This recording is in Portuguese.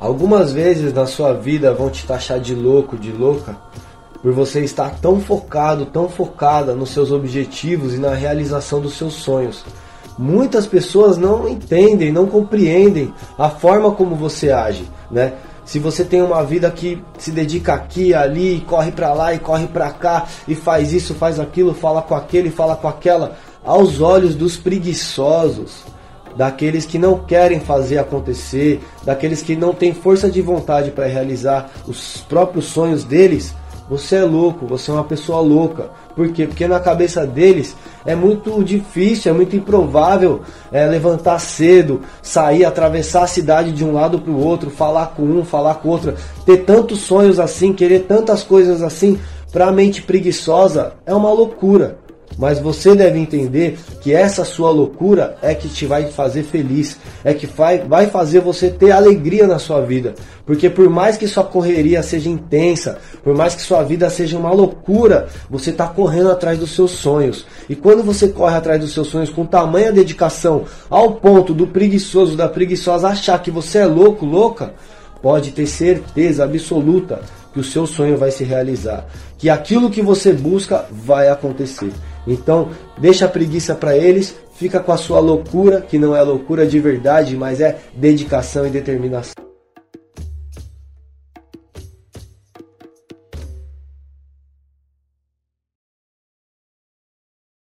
Algumas vezes na sua vida vão te taxar de louco, de louca, por você estar tão focado, tão focada nos seus objetivos e na realização dos seus sonhos. Muitas pessoas não entendem, não compreendem a forma como você age, né? Se você tem uma vida que se dedica aqui, ali, corre para lá e corre para cá e faz isso, faz aquilo, fala com aquele, fala com aquela, aos olhos dos preguiçosos, daqueles que não querem fazer acontecer, daqueles que não têm força de vontade para realizar os próprios sonhos deles, você é louco, você é uma pessoa louca. Por quê? Porque na cabeça deles é muito difícil, é muito improvável é, levantar cedo, sair, atravessar a cidade de um lado para o outro, falar com um, falar com outro, ter tantos sonhos assim, querer tantas coisas assim. Para a mente preguiçosa é uma loucura. Mas você deve entender que essa sua loucura é que te vai fazer feliz, é que vai, vai fazer você ter alegria na sua vida. Porque por mais que sua correria seja intensa, por mais que sua vida seja uma loucura, você está correndo atrás dos seus sonhos. E quando você corre atrás dos seus sonhos com tamanha dedicação, ao ponto do preguiçoso, da preguiçosa achar que você é louco, louca, pode ter certeza absoluta que o seu sonho vai se realizar, que aquilo que você busca vai acontecer. Então, deixa a preguiça para eles, fica com a sua loucura, que não é loucura de verdade, mas é dedicação e determinação.